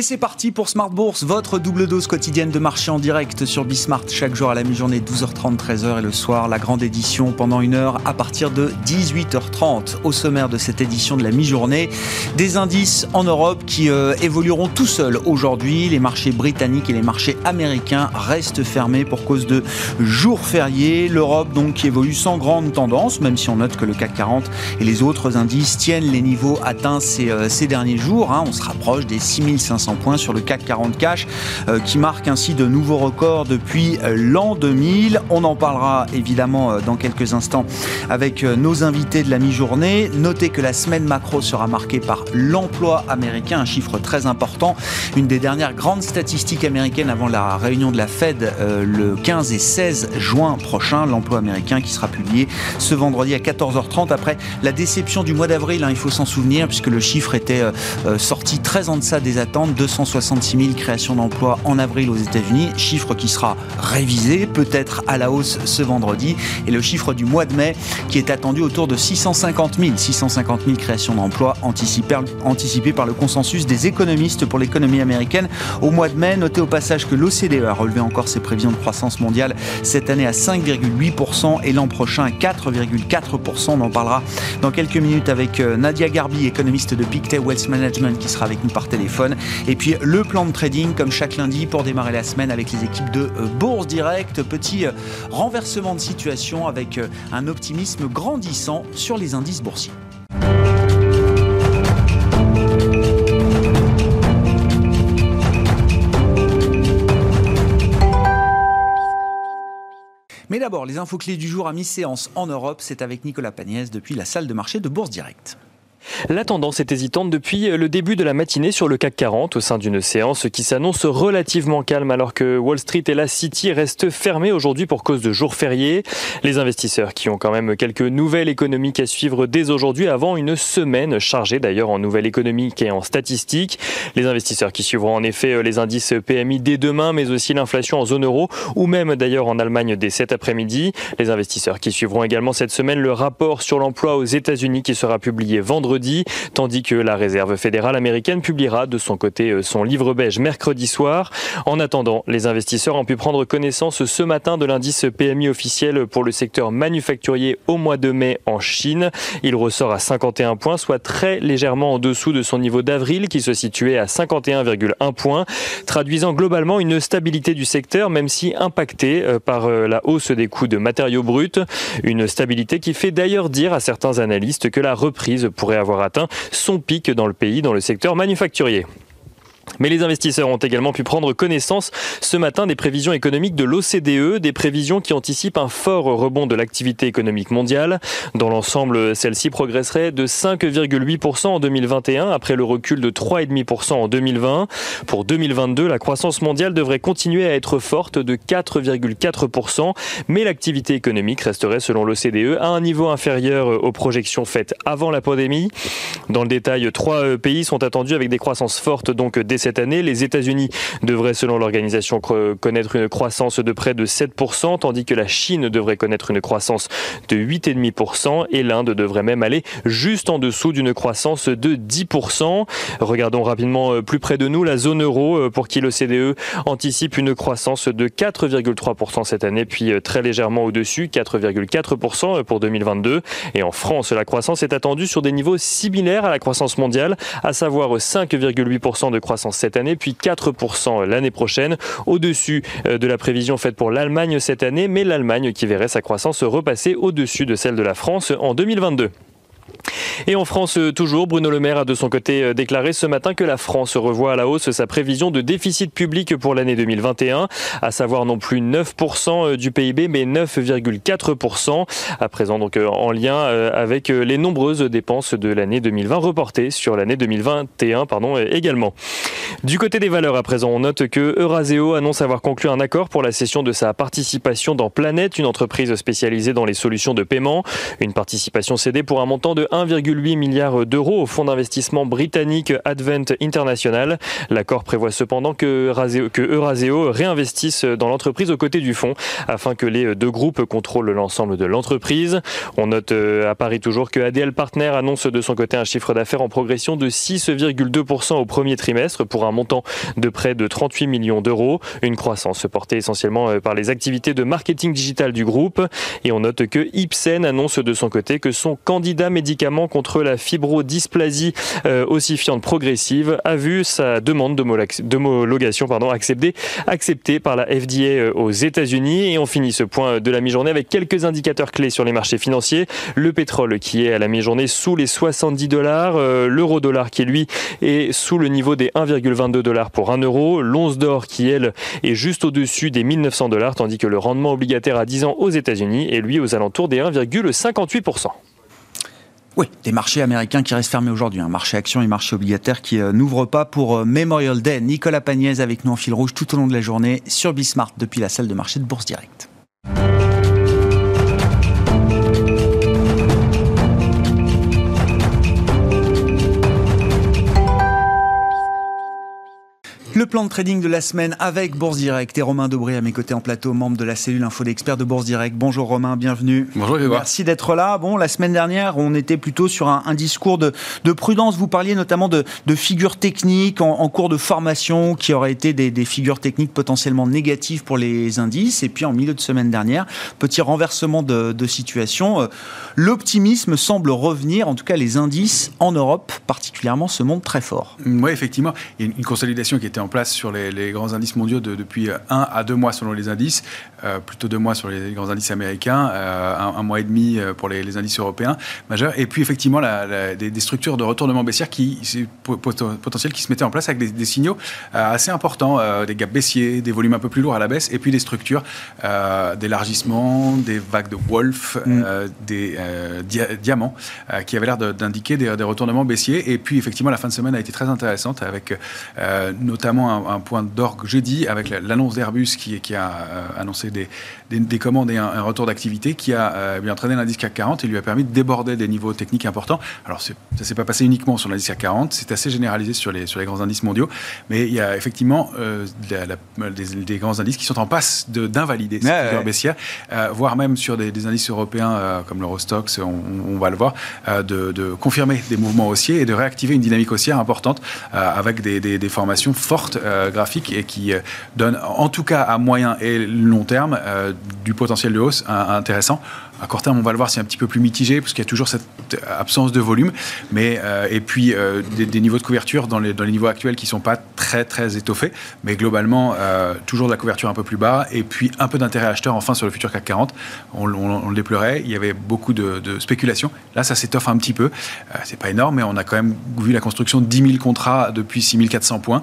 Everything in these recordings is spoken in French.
Et c'est parti pour Smart Bourse, votre double dose quotidienne de marché en direct sur Bismart chaque jour à la mi-journée 12h30, 13h et le soir la grande édition pendant une heure à partir de 18h30. Au sommaire de cette édition de la mi-journée, des indices en Europe qui euh, évolueront tout seuls aujourd'hui. Les marchés britanniques et les marchés américains restent fermés pour cause de jours fériés. L'Europe donc qui évolue sans grande tendance, même si on note que le CAC 40 et les autres indices tiennent les niveaux atteints ces, euh, derniers jours. Hein. On se rapproche des 6500 points sur le CAC 40 cash euh, qui marque ainsi de nouveaux records depuis euh, l'an 2000. On en parlera évidemment euh, dans quelques instants avec nos invités de la mi-journée. Notez que la semaine macro sera marquée par l'emploi américain, un chiffre très important. Une des dernières grandes statistiques américaines avant la réunion de la Fed le 15 et 16 juin prochain. L'emploi américain qui sera publié ce vendredi à 14h30 après la déception du mois d'avril. Hein, il faut s'en souvenir puisque le chiffre était sorti très en deçà des attentes 266 000 créations d'emplois en avril aux États-Unis, chiffre qui sera révisé peut-être à la hausse ce vendredi, et le chiffre du mois de mai qui est attendu autour de 650 000, 650 000 créations d'emplois anticipées par le consensus des économistes pour l'économie américaine au mois de mai. Notez au passage que l'OCDE a relevé encore ses prévisions de croissance mondiale cette année à 5,8% et l'an prochain à 4,4%. On en parlera dans quelques minutes avec euh, Nadia Garbi, économiste de Pictet Wealth Management, qui sera avec nous par téléphone. Et puis le plan de trading, comme chaque lundi, pour démarrer la semaine avec les équipes de euh, Bourse Direct. Petit euh, renversement de situation avec euh, un optimisme grandissant sur les indices boursiers. Mais d'abord, les infos clés du jour à mi-séance en Europe, c'est avec Nicolas Pagnès depuis la salle de marché de Bourse Direct. La tendance est hésitante depuis le début de la matinée sur le CAC 40 au sein d'une séance qui s'annonce relativement calme alors que Wall Street et la City restent fermés aujourd'hui pour cause de jours fériés. Les investisseurs qui ont quand même quelques nouvelles économiques à suivre dès aujourd'hui avant une semaine chargée d'ailleurs en nouvelles économiques et en statistiques. Les investisseurs qui suivront en effet les indices PMI dès demain mais aussi l'inflation en zone euro ou même d'ailleurs en Allemagne dès cet après-midi. Les investisseurs qui suivront également cette semaine le rapport sur l'emploi aux États-Unis qui sera publié vendredi tandis que la réserve fédérale américaine publiera de son côté euh, son livre beige mercredi soir. En attendant, les investisseurs ont pu prendre connaissance ce matin de l'indice PMI officiel pour le secteur manufacturier au mois de mai en Chine. Il ressort à 51 points, soit très légèrement en dessous de son niveau d'avril qui se situait à 51,1 points, traduisant globalement une stabilité du secteur, même si impacté euh, par euh, la hausse des coûts de matériaux bruts. Une stabilité qui fait d'ailleurs dire à certains analystes que la reprise pourrait avoir atteint son pic dans le pays dans le secteur manufacturier. Mais les investisseurs ont également pu prendre connaissance ce matin des prévisions économiques de l'OCDE, des prévisions qui anticipent un fort rebond de l'activité économique mondiale. Dans l'ensemble, celle-ci progresserait de 5,8% en 2021 après le recul de 3,5% en 2020. Pour 2022, la croissance mondiale devrait continuer à être forte de 4,4%, mais l'activité économique resterait selon l'OCDE à un niveau inférieur aux projections faites avant la pandémie. Dans le détail, trois pays sont attendus avec des croissances fortes donc dès année. Les États-Unis devraient, selon l'organisation, connaître une croissance de près de 7%, tandis que la Chine devrait connaître une croissance de 8,5% et l'Inde devrait même aller juste en dessous d'une croissance de 10%. Regardons rapidement euh, plus près de nous la zone euro euh, pour qui l'OCDE anticipe une croissance de 4,3% cette année, puis euh, très légèrement au-dessus, 4,4% pour 2022. Et en France, la croissance est attendue sur des niveaux similaires à la croissance mondiale, à savoir 5,8% de croissance cette année, puis 4% l'année prochaine, au-dessus euh, de la prévision faite pour l'Allemagne cette année, mais l'Allemagne qui verrait sa croissance repasser au-dessus de celle de la France en 2022. Et en France, euh, toujours, Bruno Le Maire a de son côté euh, déclaré ce matin que la France revoit à la hausse sa prévision de déficit public pour l'année 2021, à savoir non plus 9% euh, du PIB, mais 9,4%, à présent donc en lien avec les nombreuses dépenses de l'année 2020 reportées sur l'année 2021 pardon, également. Du côté des valeurs, à présent, on note que Euraseo annonce avoir conclu un accord pour la cession de sa participation dans Planète, une entreprise spécialisée dans les solutions de paiement. Une participation cédée pour un montant de 1,8 milliard d'euros au fonds d'investissement britannique Advent International. L'accord prévoit cependant que, que Euraseo réinvestisse dans l'entreprise aux côtés du fonds afin que les deux groupes contrôlent l'ensemble de l'entreprise. On note euh, à Paris toujours que ADL Partner annonce de son côté un chiffre d'affaires en progression de 6,2% au premier trimestre pour un montant de près de 38 millions d'euros. Une croissance portée essentiellement euh, par les activités de marketing digital du groupe. Et on note que Ipsen annonce de son côté que son candidat contre la fibrodysplasie euh, ossifiante progressive a vu sa demande d'homologation acceptée, par la FDA aux États-Unis. Et on finit ce point de la mi-journée avec quelques indicateurs clés sur les marchés financiers. Le pétrole qui est à la mi-journée sous les 70 dollars, euh, l'euro dollar qui lui est sous le niveau des 1,22 dollars pour 1 euro, l'once d'or qui elle est juste au-dessus des 1900 dollars, tandis que le rendement obligataire à 10 ans aux États-Unis est lui aux alentours des 1,58%. Oui, des marchés américains qui restent fermés aujourd'hui. Un marché action et marché obligataire qui euh, n'ouvrent pas pour euh, Memorial Day. Nicolas Pagnès avec nous en fil rouge tout au long de la journée sur Bismart depuis la salle de marché de Bourse Directe. Le plan de trading de la semaine avec Bourse Direct et Romain Dobré à mes côtés en plateau, membre de la cellule info d'experts de Bourse Direct. Bonjour Romain, bienvenue. Bonjour Merci d'être là. Bon, la semaine dernière, on était plutôt sur un, discours de, prudence. Vous parliez notamment de, figures techniques en, cours de formation qui auraient été des, figures techniques potentiellement négatives pour les indices. Et puis en milieu de semaine dernière, petit renversement de, de situation. Euh, l'optimisme semble revenir, en tout cas les indices en Europe particulièrement se montrent très forts. Oui, effectivement. Il y a une consolidation qui était en place sur les, grands indices mondiaux depuis un à deux mois selon les indices, euh, plutôt deux mois sur les grands indices américains, euh, un, mois et demi euh, pour les, indices européens majeurs, et puis effectivement la, des, structures de retournement baissière qui potentiels qui se mettaient en place avec des, signaux assez importants, des gaps baissiers, des volumes un peu plus lourds à la baisse, et puis des structures d'élargissement, des vagues de Wolf, mm. des diamants qui avaient l'air d'indiquer des, des, retournements baissiers, et puis effectivement la fin de semaine a été très intéressante avec notamment un, point d'orgue jeudi avec l'annonce d'Airbus qui, qui, a euh, annoncé des, des, commandes et un, retour d'activité qui a euh, bien entraîné l'indice CAC 40 et lui a permis de déborder des niveaux techniques importants. Alors ça ne s'est pas passé uniquement sur l'indice CAC 40, c'est assez généralisé sur les, sur les grands indices mondiaux, mais il y a effectivement euh, des, grands indices qui sont en passe d'invalider cette figure baissière, voire même sur des, indices européens comme l'Eurostox, on, on, va le voir, de, de, confirmer des mouvements haussiers et de réactiver une dynamique haussière importante avec des, formations fortes euh, graphique et qui euh, donne, en tout cas à moyen et long terme, euh, du potentiel de hausse intéressant. À court terme, on va le voir, c'est un petit peu plus mitigé parce qu'il y a toujours cette absence de volume. Mais, euh, et puis, euh, des, niveaux de couverture dans les, niveaux actuels qui ne sont pas très, très étoffés. Mais globalement, euh, toujours de la couverture un peu plus bas. Et puis, un peu d'intérêt acheteur enfin sur le futur CAC 40. On, le déplorait. Il y avait beaucoup de, de spéculation. Là, ça s'étoffe un petit peu. c'est pas énorme, mais on a quand même vu la construction de 10 000 contrats depuis 6 400 points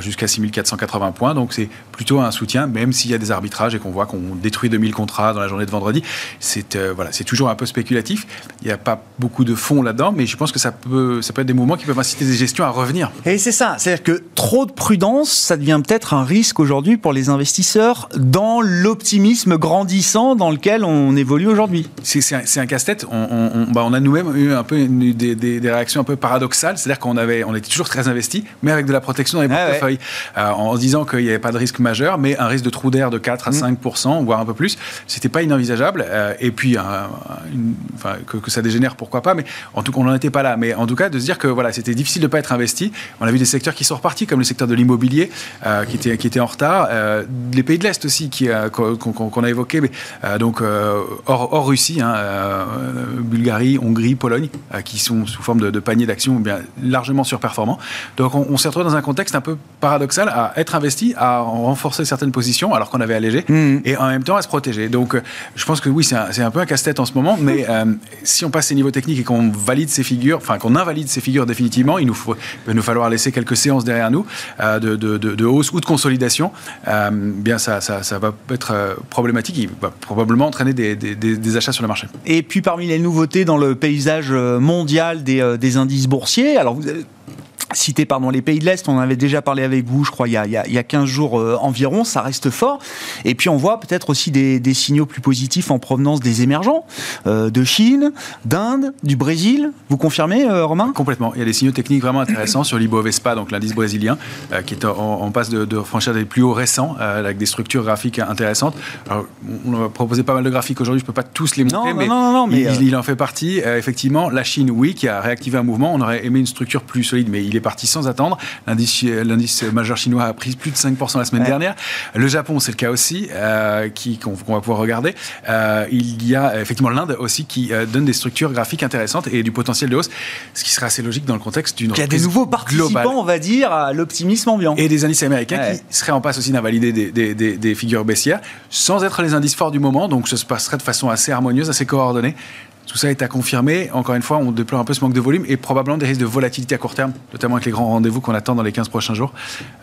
jusqu'à 6 480 points. Donc, c'est plutôt un soutien, même s'il y a des arbitrages et qu'on voit qu'on détruit 2000 contrats dans la journée de vendredi. C'est euh, voilà, c'est toujours un peu spéculatif. Il n'y a pas beaucoup de fonds là-dedans, mais je pense que ça peut, ça peut être des mouvements qui peuvent inciter des gestions à revenir. Et c'est ça, c'est-à-dire que trop de prudence, ça devient peut-être un risque aujourd'hui pour les investisseurs dans l'optimisme grandissant dans lequel on évolue aujourd'hui. C'est un, un casse-tête. On, bah, on, a nous-mêmes eu un peu des, des, réactions un peu paradoxales, c'est-à-dire qu'on avait, on était toujours très investi, mais avec de la protection dans les ah portefeuilles, euh, en se disant qu'il n'y avait pas de risque majeur, mais un risque de trou d'air de 4 à 5% mmh. voire un peu plus. C'était pas inenvisageable. Euh, et puis enfin, que, ça dégénère, pourquoi pas, mais en tout cas, on n'en était pas là. Mais en tout cas, de se dire que voilà, c'était difficile de ne pas être investi. On a vu des secteurs qui sont repartis, comme le secteur de l'immobilier, euh, qui, était, qui était en retard. Euh, les pays de l'Est aussi, qui, euh, qu'on, a évoqué, mais, donc hors, Russie, hein, Bulgarie, Hongrie, Pologne, qui sont sous forme de, panier d'actions bien largement surperformants. Donc on, s'est retrouvé dans un contexte un peu paradoxal à être investi, à renforcer certaines positions alors qu'on avait allégé, mmh. et en même temps à se protéger. Donc je pense que oui, c'est un, un peu un casse-tête en ce moment, mais euh, si on passe ces niveaux techniques et qu'on valide ces figures, enfin qu'on invalide ces figures définitivement, il nous faut, va nous falloir laisser quelques séances derrière nous euh, de, de, de, hausse ou de consolidation. Euh, bien, ça, ça, ça, va être problématique. Il va probablement entraîner des, des, des, achats sur le marché. Et puis parmi les nouveautés dans le paysage mondial des, des indices boursiers, alors vous citer pardon, les pays de l'Est, on en avait déjà parlé avec vous, je crois, il y a, il y a, 15 jours euh, environ, ça reste fort. Et puis on voit peut-être aussi des, des, signaux plus positifs en provenance des émergents, euh, de Chine, d'Inde, du Brésil. Vous confirmez, euh, Romain? Complètement. Il y a des signaux techniques vraiment intéressants sur l'Ibovespa, donc l'indice brésilien, qui est en, passe de, de, franchir des plus hauts récents, avec des structures graphiques intéressantes. Alors, on a proposé pas mal de graphiques aujourd'hui, je ne peux pas tous les montrer, mais, non, non, mais il, il, en fait partie. effectivement, la Chine, oui, qui a réactivé un mouvement. On aurait aimé une structure plus solide, mais il est parti sans attendre. L'indice majeur chinois a pris plus de 5% la semaine dernière. Le Japon, c'est le cas aussi, euh, qu'on va pouvoir regarder. Euh, il y a effectivement l'Inde aussi qui euh, donne des structures graphiques intéressantes et du potentiel de hausse, ce qui serait assez logique dans le contexte d'une Il y a des nouveaux participants, on va dire, à l'optimisme ambiant. Et des indices américains qui seraient en passe aussi d'invalider des, des, des figures baissières, sans être les indices forts du moment, donc ça se passerait de façon assez harmonieuse, assez coordonnée. Tout ça est à confirmer. Encore une fois, on déplore un peu ce manque de volume et probablement des risques de volatilité à court terme, notamment avec les grands rendez-vous qu'on attend dans les 15 prochains jours.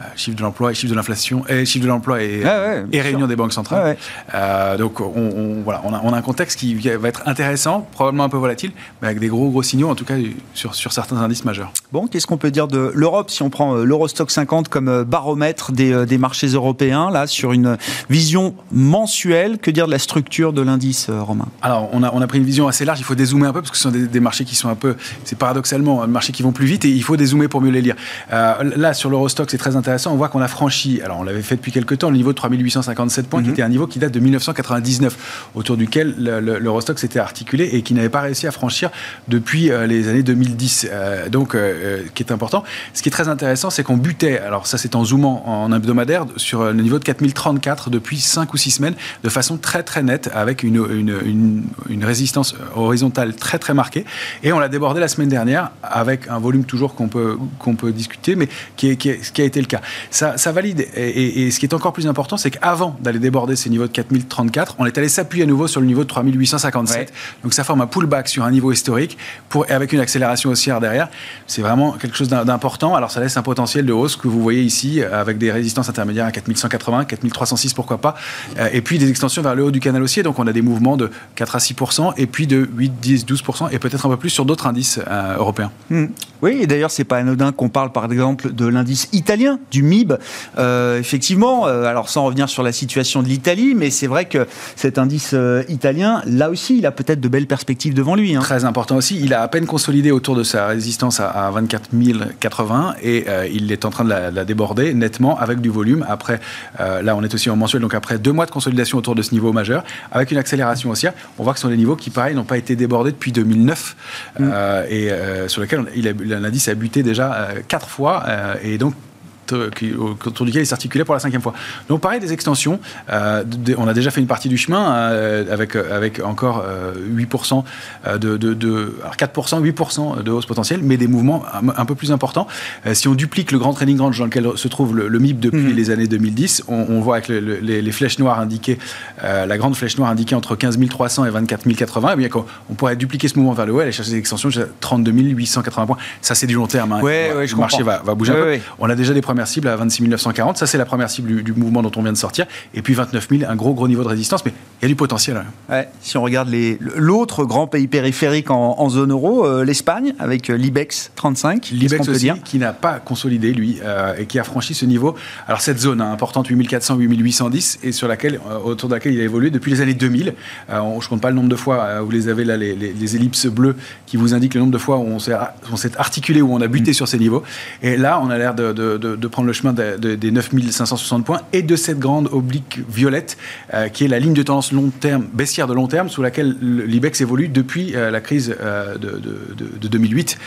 Euh, chiffre de l'emploi, chiffre de l'inflation, et chiffre de l'emploi et, et réunion des banques centrales. Euh, donc, on, voilà, on a, un contexte qui va être intéressant, probablement un peu volatile, mais avec des gros, gros signaux, en tout cas sur, sur certains indices majeurs. Bon, qu'est-ce qu'on peut dire de l'Europe si on prend euh, l'Eurostock 50 comme baromètre des, des, marchés européens, là, sur une vision mensuelle? Que dire de la structure de l'indice, Romain? Alors, on a, on a pris une vision assez large. Il faut dézoomer un peu parce que ce sont des, marchés qui sont un peu, c'est paradoxalement, des marchés qui vont plus vite et il faut dézoomer pour mieux les lire. Euh, là, sur l'Eurostock, c'est très intéressant. On voit qu'on a franchi, alors on l'avait fait depuis quelques temps, le niveau de 3857 points, qui mhm. était un niveau qui date de 1999, autour duquel l'Eurostock s'était articulé et qui n'avait pas réussi à franchir depuis euh, les années 2010. Euh, donc, qui est important. Ce qui est très intéressant, c'est qu'on butait, alors ça c'est en zoomant en hebdomadaire, sur le niveau de 4034 depuis 5 ou 6 semaines, de façon très très nette, avec une, une, une, une résistance horizontale très très marqué Et on l'a débordé la semaine dernière avec un volume toujours qu'on peut, qu'on peut discuter, mais qui, est, qui, est, qui, a été le cas. Ça, ça valide. Et, ce qui est encore plus important, c'est qu'avant d'aller déborder ces niveaux de 4034, on est allé s'appuyer à nouveau sur le niveau de 3857. Donc ça forme un pullback sur un niveau historique pour, et avec une accélération haussière derrière. C'est vraiment quelque chose d'important. Alors ça laisse un potentiel de hausse que vous voyez ici avec des résistances intermédiaires à 4180, 4306 pourquoi pas, euh, et puis des extensions vers le haut du canal haussier. Donc on a des mouvements de 4 à 6 et puis de 8 10-12% et peut-être un peu plus sur d'autres indices euh, européens. Hmm. Oui, et d'ailleurs, c'est pas anodin qu'on parle par exemple de l'indice italien, du MIB. Euh, effectivement, euh, alors sans revenir sur la situation de l'Italie, mais c'est vrai que cet indice italien, là aussi, il a peut-être de belles perspectives devant lui. Hein. Très important aussi. Il a à peine consolidé autour de sa résistance à, 24 080 et il est en train de la, déborder nettement avec du volume. Après, là, on est aussi en mensuel, donc après deux mois de consolidation autour de ce niveau majeur, avec une accélération haussière, on voit que ce sont des niveaux qui, pareil, n'ont pas été débordés depuis 2009 mm. euh, et euh, sur lequel l'indice a buté déjà euh, quatre fois et donc euh, autour duquel il s'articulait pour la cinquième fois. Donc pareil, des extensions. Euh, on a déjà fait une partie du chemin euh, avec, avec encore 8% de, de, alors 4%, 8% de hausse potentielle, mais des mouvements un, peu plus importants. si on duplique le grand trading range dans lequel se trouve le, MIP depuis mhm. les années 2010, on, voit avec les, flèches noires indiquées, la grande flèche noire indiquée entre 15 300 et 24 080, et bien on pourrait dupliquer ce mouvement vers le haut et aller chercher des extensions jusqu'à 32 880 points. Ça, c'est du long terme. Hein. Ouais, ouais, je le marché va, va bouger un peu. On a déjà des premières cible à 26 940. Ça, c'est la première cible du, mouvement dont on vient de sortir. Et puis 29 000, un gros, gros niveau de résistance. Mais il y a du potentiel. si on regarde l'autre grand pays périphérique en, zone euro, euh, l'Espagne, avec euh, l'IBEX 35. L'IBEX aussi, dire? qui n'a pas consolidé, lui, euh, et qui a franchi ce niveau. Alors, cette zone hein, importante, 8400, 8810, et sur laquelle, autour de laquelle il a évolué depuis les années 2000. je ne compte pas le nombre de fois, vous les avez là, les, ellipses bleues qui vous indiquent le nombre de fois où on s'est articulé, où on a buté mm. sur ces niveaux. Et là, on a l'air de, de prendre le chemin des 9560 points et de cette grande oblique violette euh, qui est la ligne de tendance long terme, baissière de long terme, sous laquelle l'IBEX évolue depuis euh, la crise euh, de, 2008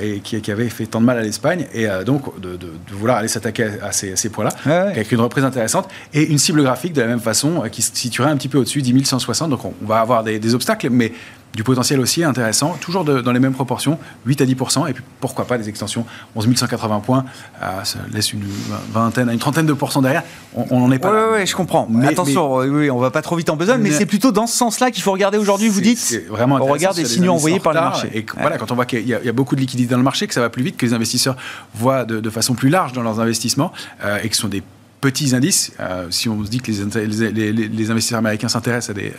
et qui, avait fait tant de mal à l'Espagne. Et donc, de, vouloir aller s'attaquer à ces, points-là, avec une reprise intéressante et une cible graphique de la même façon qui se situerait un petit peu au-dessus, 10 160. Donc, on, va avoir des, des obstacles, mais du potentiel aussi intéressant, toujours dans les mêmes proportions, 8 à 10% et puis pourquoi pas des extensions, 11 180 points, euh, ça laisse une vingtaine, une trentaine de pourcents derrière, on n'en est pas Oui, ouais, je comprends. Mais, Attention, oui, on va pas trop vite en besoin, mais, c'est plutôt dans ce sens-là qu'il faut regarder aujourd'hui, vous dites vraiment On regarde les signaux envoyés par les marchés. Et voilà, quand on voit qu'il y, a beaucoup de liquidités dans le marché, que ça va plus vite, que les investisseurs voient de, façon plus large dans leurs investissements, euh, et que ce sont des petits indices. Euh, si on se dit que les, les, les investisseurs américains s'intéressent à des,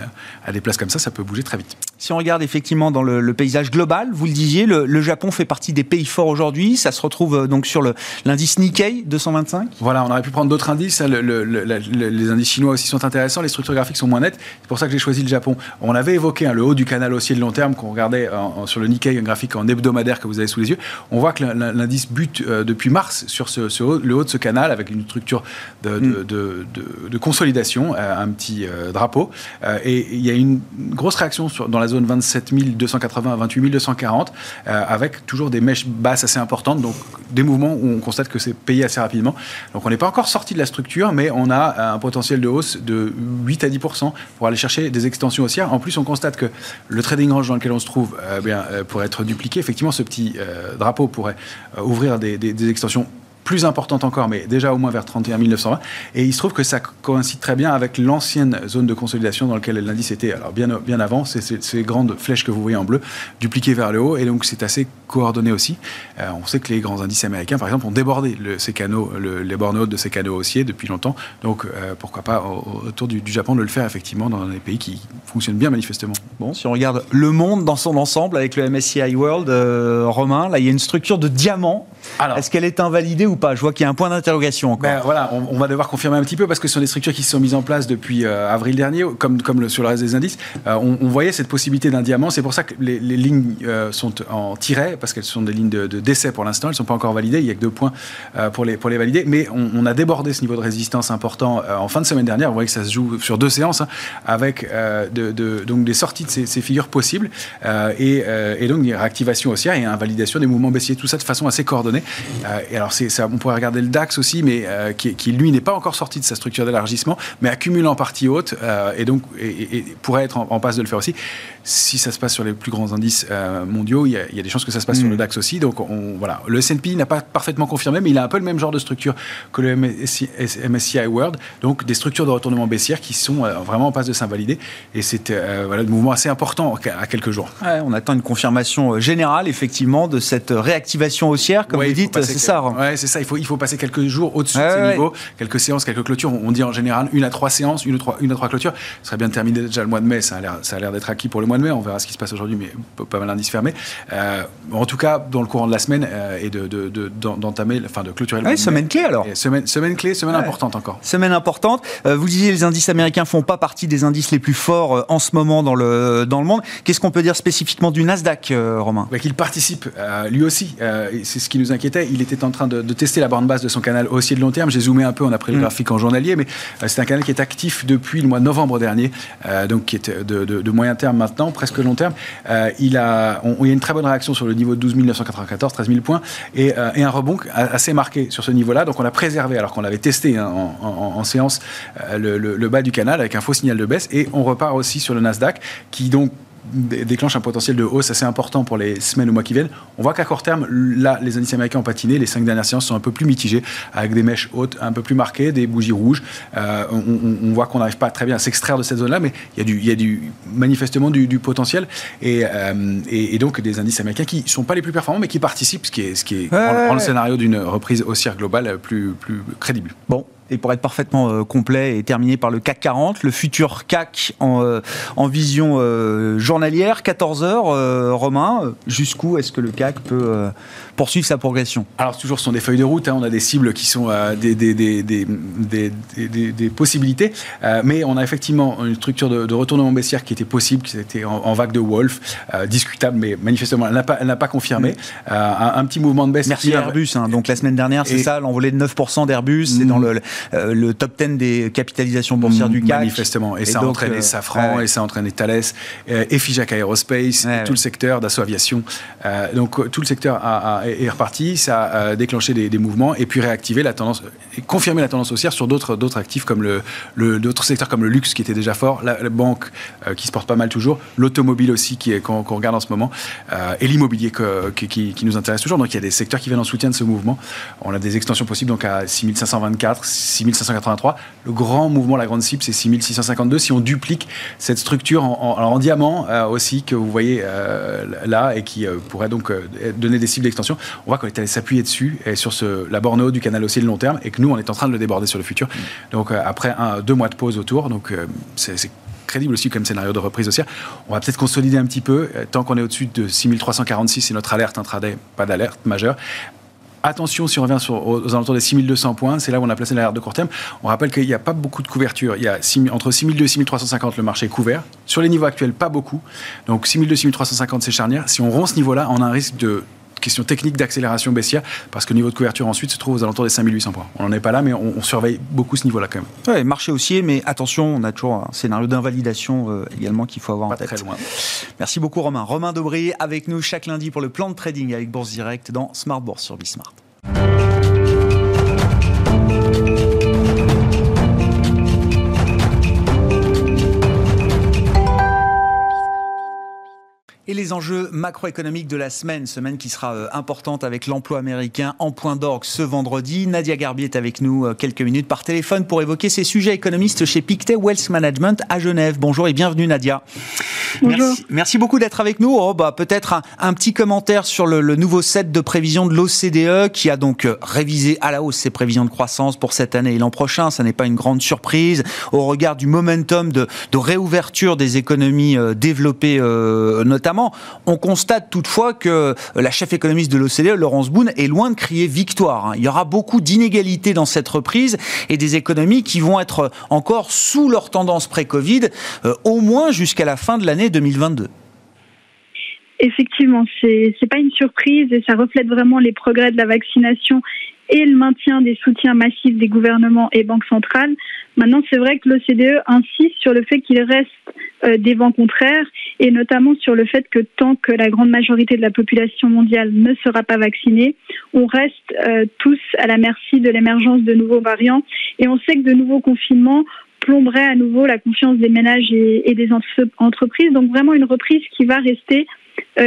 à des places comme ça, ça peut bouger très vite. Si on regarde effectivement dans le, paysage global, vous le disiez, le, Japon fait partie des pays forts aujourd'hui. Ça se retrouve euh, donc sur l'indice Nikkei 225. Voilà, on aurait pu prendre d'autres indices. Hein. les indices chinois aussi sont intéressants. Les structures graphiques sont moins nettes. C'est pour ça que j'ai choisi le Japon. On avait évoqué hein, le haut du canal haussier de long terme qu'on regardait sur le Nikkei, un graphique en hebdomadaire que vous avez sous les yeux. On voit que l'indice bute euh, depuis mars sur ce, haut, le haut de ce canal avec une structure de, mm. consolidation, euh, un petit drapeau. et il y a une grosse réaction sur, dans la zone 27 280 à 28 240, euh, avec toujours des mèches basses assez importantes, donc des mouvements où on constate que c'est payé assez rapidement. Donc on n'est pas encore sorti de la structure, mais on a un potentiel de hausse de 8 à 10% pour aller chercher des extensions haussières. En plus, on constate que le trading range dans lequel on se trouve euh, bien, euh, pourrait être dupliqué. Effectivement, ce petit drapeau pourrait ouvrir des extensions plus importante encore, mais déjà au moins vers 31 920. Et il se trouve que ça coïncide très bien avec l'ancienne zone de consolidation dans laquelle l'indice était, alors bien, bien avant, c'est ces grandes flèches que vous voyez en bleu, dupliquées vers le haut, et donc c'est assez coordonné aussi. Euh, on sait que les grands indices américains, par exemple, ont débordé le, ces canaux, les bornes hautes de ces canaux haussiers depuis longtemps, donc euh, pourquoi pas autour du, Japon de le faire effectivement dans des pays qui fonctionnent bien manifestement. Bon, si on regarde le monde dans son ensemble avec le MSCI World, euh, Romain, là il y a une structure de diamant. Est-ce qu'elle est invalidée ou pas? Je vois qu'il y a un point d'interrogation ben, voilà, on, va devoir confirmer un petit peu parce que ce sont des structures qui se sont mises en place depuis euh, avril dernier, comme, sur le reste des indices. Euh, on, voyait cette possibilité d'un diamant. C'est pour ça que les, lignes euh, sont en tiret, parce qu'elles sont des lignes de, décès pour l'instant. Elles ne sont pas encore validées. Il n'y a que deux points pour, les, valider. Mais on, a débordé ce niveau de résistance important en fin de semaine dernière. Vous voyez que ça se joue sur deux séances, hein, avec donc des sorties de ces, figures possibles et, et, donc des réactivations haussières et invalidation des mouvements baissiers. Tout ça de façon assez coordonnée. et alors, ça, on pourrait regarder le DAX aussi, mais euh, qui, lui n'est pas encore sorti de sa structure d'élargissement, mais accumule en partie haute euh, et donc pourrait être en, passe de le faire aussi. Si ça se passe sur les plus grands indices euh, mondiaux, il y, a, des chances que ça se passe sur le mm. DAX aussi. Donc on, voilà, le S&P n'a pas parfaitement confirmé, mais il a un peu le même genre de structure que le MSCI, World, donc des structures de retournement baissière qui sont vraiment en passe de s'invalider. Et c'est voilà, un mouvement assez important à quelques jours. on attend une confirmation générale, effectivement, de cette réactivation haussière, comme vous dites, c'est ça. Ouais, c'est ça. Il faut, il faut passer quelques jours au-dessus de ce niveau, quelques séances, quelques clôtures. On dit en général une à trois séances, une à trois, une à trois clôtures. Ce serait bien de terminer déjà le mois de mai. Ça a l'air d'être acquis pour le mois de mai. On verra ce qui se passe aujourd'hui, mais pas mal d'indices fermés. Euh, en tout cas, dans le courant de la semaine euh, et d'entamer, de, enfin de clôturer le mois Semaine clé alors. semaine, semaine clé, semaine importante encore. Semaine importante. Euh, vous disiez les indices américains font pas partie des indices les plus forts en ce moment dans le, dans le monde. Qu'est-ce qu'on peut dire spécifiquement du Nasdaq, Romain? Bah, Qu'il participe lui aussi. c'est ce qui nous inquiétait. Il était en train de, de tester la borne basse de son canal haussier de long terme. J'ai zoomé un peu, on a pris le mm. graphique en journalier, mais c'est un canal qui est actif depuis le mois de novembre dernier, donc qui est de, moyen terme maintenant, presque long terme. Euh, il, a, il y a une très bonne réaction sur le niveau de 12 994, 13 000 points, et, un rebond assez marqué sur ce niveau-là. Donc on a préservé, alors qu'on l'avait testé hein, en, séance, le, le bas du canal avec un faux signal de baisse, et on repart aussi sur le Nasdaq, qui donc déclenche un potentiel de hausse assez important pour les semaines ou mois qui viennent. On voit qu'à court terme, là, les indices américains ont patiné. Les cinq dernières séances sont un peu plus mitigées, avec des mèches hautes un peu plus marquées, des bougies rouges. Euh, on, voit qu'on n'arrive pas très bien à s'extraire de cette zone-là, mais il y a, du, il y a du, manifestement du, potentiel. Euh, et, et, donc des indices américains qui ne sont pas les plus performants, mais qui participent, ce qui est, ce qui est le scénario d'une reprise haussière globale plus, plus crédible. Bon, et pour être parfaitement euh, complet et terminé par le CAC 40, le futur CAC en, euh, en vision euh, journalière, 14 heures, Romain, jusqu'où est-ce que le CAC peut poursuivre sa progression Alors toujours, ce sont des feuilles de route, hein. on a des cibles qui sont des, des, des, des, possibilités, mais on a effectivement une structure de, retournement baissière qui était possible, qui était en, vague de Wolf, discutable, mais manifestement, elle n'a pas, pas, confirmé. Mm. Un, petit mouvement de baisse. Merci Airbus, hein. donc la semaine dernière, c'est ça, l'envolée de 9% d'Airbus, c'est dans le euh, le top 10 des capitalisations boursières du CAC. Manifestement. Et, ça a entraîné euh, Safran, et ça a entraîné Thales, euh, et Fijac Aerospace, tout le secteur d'assaut aviation. donc tout le secteur est reparti, ça a déclenché des, mouvements et puis réactivé la tendance, et confirmé la tendance haussière sur d'autres actifs comme le, d'autres secteurs comme le luxe qui était déjà fort, la, banque qui se porte pas mal toujours, l'automobile aussi qui qu'on regarde en ce moment, et l'immobilier qui, nous intéresse toujours. Donc il y a des secteurs qui viennent en soutien de ce mouvement. On a des extensions possibles donc à 6524, 6583. Le grand mouvement, la grande cible, c'est 6652. Si on duplique cette structure en, diamant euh, aussi, que vous voyez euh, là, et qui euh, pourrait donc donner des cibles d'extension, on voit qu'on est allé s'appuyer dessus, et sur ce, la borne du canal aussi de long terme, et que nous, on est en train de le déborder sur le futur. Donc après un, deux mois de pause autour, donc c'est crédible aussi comme scénario de reprise haussière. On va peut-être consolider un petit peu. Tant qu'on est au-dessus de 6346, c'est notre alerte intraday, pas d'alerte majeure. Attention, si on revient sur, aux, alentours des 6200 points, c'est là où on a placé l'alerte de court terme. On rappelle qu'il n'y a pas beaucoup de couverture. Il y a entre 6200 et 6350, le marché est couvert. Sur les niveaux actuels, pas beaucoup. Donc 6200 6350, c'est charnière. Si on rompt ce niveau-là, on a un risque de question technique d'accélération baissière, parce que le niveau de couverture ensuite se trouve aux alentours des 5800 points. On n'en est pas là, mais on, surveille beaucoup ce niveau-là quand même. Ouais, marché haussier, mais attention, on a toujours un scénario d'invalidation euh, également qu'il faut avoir en tête. Très loin. Merci beaucoup Romain. Romain Dobré avec nous chaque lundi pour le plan de trading avec Bourse Direct dans Smart Bourse sur Bismart. Et les enjeux macroéconomiques de la semaine, semaine qui sera euh, importante avec l'emploi américain en point d'orgue ce vendredi. Nadia Garbier est avec nous euh, quelques minutes par téléphone pour évoquer ces sujets économistes chez Pictet Wealth Management à Genève. Bonjour et bienvenue Nadia. Bonjour. Merci, beaucoup d'être avec nous. Oh, bah, Peut-être un, petit commentaire sur le, nouveau set de prévisions de l'OCDE qui a donc euh, révisé à la hausse ses prévisions de croissance pour cette année et l'an prochain. Ça n'est pas une grande surprise au regard du momentum de, de réouverture des économies développées notamment on constate toutefois que la chef économiste de l'OCDE, Laurence Boone, est loin de crier victoire. Hein. Il y aura beaucoup d'inégalités dans cette reprise et des économies qui vont être encore sous leur tendance pré-Covid, euh, au moins jusqu'à la fin de l'année 2022. Effectivement, c'est n'est pas une surprise et ça reflète vraiment les progrès de la vaccination et le maintien des soutiens massifs des gouvernements et banques centrales. Maintenant, c'est vrai que l'OCDE insiste sur le fait qu'il reste euh, des vents contraires et notamment sur le fait que tant que la grande majorité de la population mondiale ne sera pas vaccinée, on reste euh, tous à la merci de l'émergence de nouveaux variants et on sait que de nouveaux confinements plomberaient à nouveau la confiance des ménages et, des entreprises. Donc vraiment une reprise qui va rester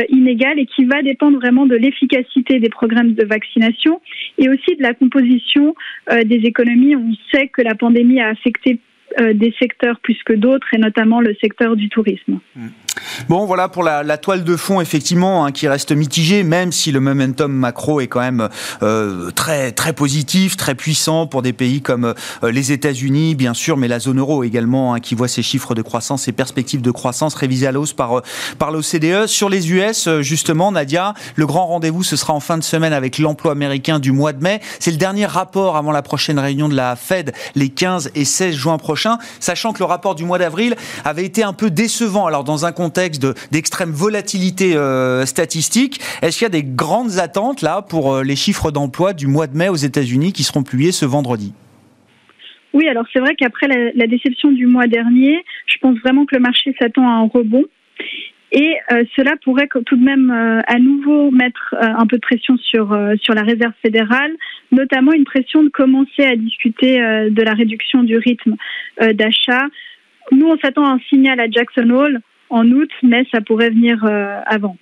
inégale et qui va dépendre vraiment de l'efficacité des programmes de vaccination et aussi de la composition euh, des économies. On sait que la pandémie a affecté euh, des secteurs plus que d'autres, et notamment le secteur du tourisme. Mmh. Bon, voilà pour la, toile de fond, effectivement, hein, qui reste mitigée, même si le momentum macro est quand même euh, très, très positif, très puissant pour des pays comme euh, les États-Unis, bien sûr, mais la zone euro également, hein, qui voit ses chiffres de croissance, ses perspectives de croissance révisées à l'hausse par, euh, par l'OCDE. Sur les US, justement, Nadia, le grand rendez-vous, ce sera en fin de semaine avec l'emploi américain du mois de mai. C'est le dernier rapport avant la prochaine réunion de la Fed, les 15 et 16 juin prochains, sachant que le rapport du mois d'avril avait été un peu décevant. Alors, dans un contexte d'extrême volatilité euh, statistique. Est-ce qu'il y a des grandes attentes là pour euh, les chiffres d'emploi du mois de mai aux États-Unis qui seront publiés ce vendredi? Oui, alors c'est vrai qu'après la, déception du mois dernier, je pense vraiment que le marché s'attend à un rebond. Et euh, cela pourrait tout de même à nouveau mettre un peu de pression sur, sur la réserve fédérale, notamment une pression de commencer à discuter de la réduction du rythme d'achat. Nous, on s'attend à un signal à Jackson Hole en août, mais ça pourrait venir euh, avant.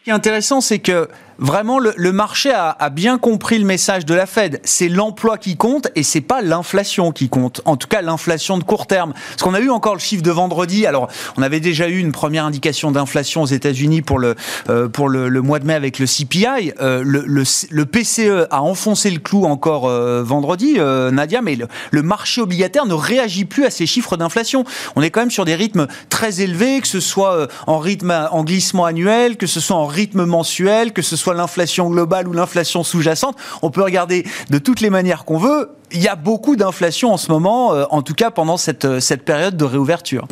Ce qui est intéressant, c'est que vraiment le, marché a, bien compris le message de la Fed. C'est l'emploi qui compte et c'est pas l'inflation qui compte. En tout cas, l'inflation de court terme. Parce qu'on a eu encore le chiffre de vendredi. Alors, on avait déjà eu une première indication d'inflation aux États-Unis pour le euh, pour le, mois de mai avec le CPI. Euh, le, PCE a enfoncé le clou encore euh, vendredi, Nadia, mais le, marché obligataire ne réagit plus à ces chiffres d'inflation. On est quand même sur des rythmes très élevés, que ce soit en rythme en glissement annuel, que ce soit en rythme mensuel, que ce soit l'inflation globale ou l'inflation sous-jacente, on peut regarder de toutes les manières qu'on veut. Il y a beaucoup d'inflation en ce moment, euh, en tout cas pendant cette, euh, cette période de réouverture.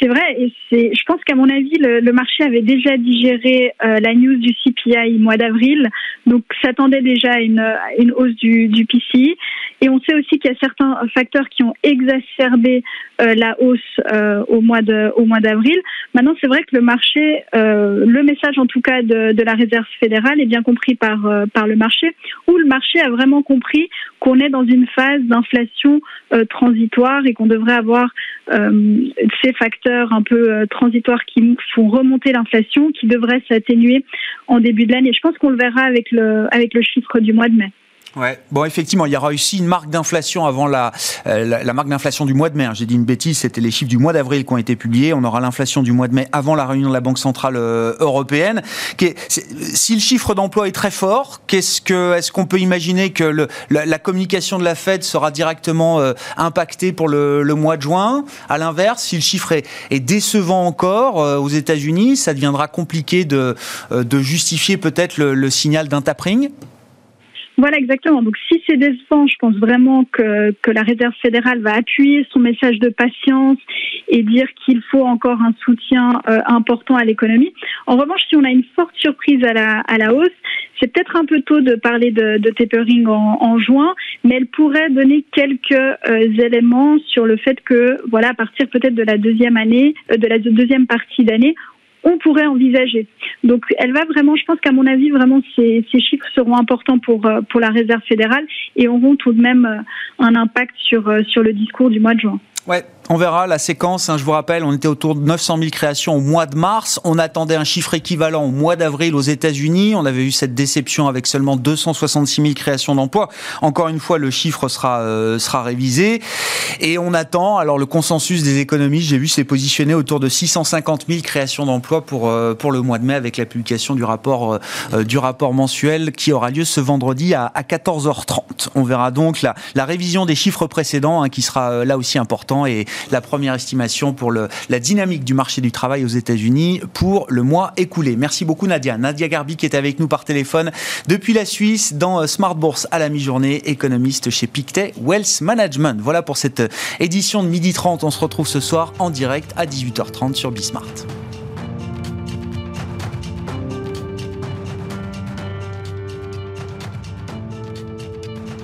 C'est vrai, je pense qu'à mon avis, le, marché avait déjà digéré euh, la news du CPI mois d'avril, donc s'attendait déjà à une, hausse du, PCI. Et on sait aussi qu'il y a certains facteurs qui ont exacerbé euh, la hausse euh, au mois d'avril. Maintenant, c'est vrai que le marché, le message en tout cas de, la Réserve fédérale est bien compris par le marché, où le marché a vraiment compris qu'on est dans une phase d'inflation transitoire et qu'on devrait avoir ces facteurs un peu transitoires qui font remonter l'inflation, qui devraient s'atténuer en début de l'année. Je pense qu'on le verra avec le avec le chiffre du mois de mai. Ouais. Bon, effectivement, il y aura aussi une marque d'inflation avant la, euh, la, marque d'inflation du mois de mai. Hein. J'ai dit une bêtise, c'était les chiffres du mois d'avril qui ont été publiés. On aura l'inflation du mois de mai avant la réunion de la Banque centrale euh, européenne. si le chiffre d'emploi est très fort, qu'est-ce que, est-ce qu'on peut imaginer que le, la, communication de la Fed sera directement euh, impactée pour le, le, mois de juin? À l'inverse, si le chiffre est, est décevant encore aux États-Unis, ça deviendra compliqué de, de justifier peut-être le, le signal d'un tapering? Voilà, exactement. Donc, si c'est décevant, je pense vraiment que, que la Réserve fédérale va appuyer son message de patience et dire qu'il faut encore un soutien euh, important à l'économie. En revanche, si on a une forte surprise à la, à la hausse, c'est peut-être un peu tôt de parler de, de tapering en, en, juin, mais elle pourrait donner quelques euh, éléments sur le fait que, voilà, à partir peut-être de la deuxième année, euh, de la deuxième partie d'année, on pourrait envisager. Donc elle va vraiment, je pense qu'à mon avis, vraiment ces, chiffres seront importants pour, euh, pour la Réserve fédérale et auront tout de même euh, un impact sur, euh, sur le discours du mois de juin. Ouais, on verra la séquence. Hein, je vous rappelle, on était autour de 900 000 créations au mois de mars. On attendait un chiffre équivalent au mois d'avril aux États-Unis. On avait eu cette déception avec seulement 266 000 créations d'emplois. Encore une fois, le chiffre sera euh, sera révisé et on attend. Alors le consensus des économistes, j'ai vu, s'est positionné autour de 650 000 créations d'emplois pour euh, pour le mois de mai avec la publication du rapport euh, du rapport mensuel qui aura lieu ce vendredi à, à 14h30. On verra donc la la révision des chiffres précédents hein, qui sera là aussi important et la première estimation pour le, la dynamique du marché du travail aux États-Unis pour le mois écoulé. Merci beaucoup Nadia. Nadia Garbi qui est avec nous par téléphone depuis la Suisse dans euh, Smart Bourse à la mi-journée, économiste chez Pictet Wealth Management. Voilà pour cette édition de midi 30. On se retrouve ce soir en direct à 18h30 sur Bismart.